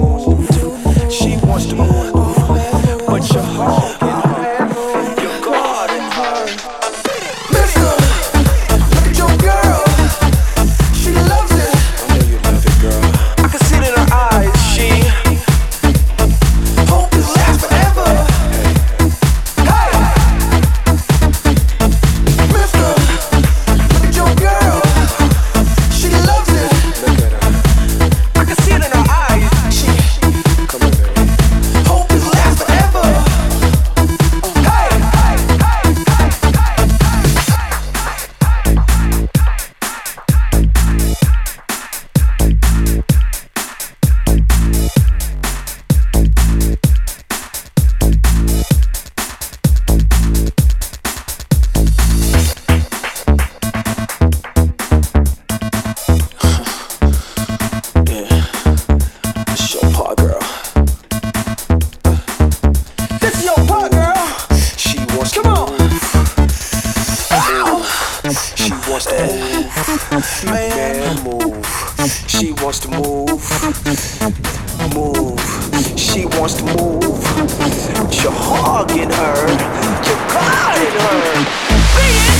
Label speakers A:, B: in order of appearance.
A: wants to move.
B: She wants to move. Man, move. She wants to move. Move. She wants to move. You're hogging her. You're guarding her. Be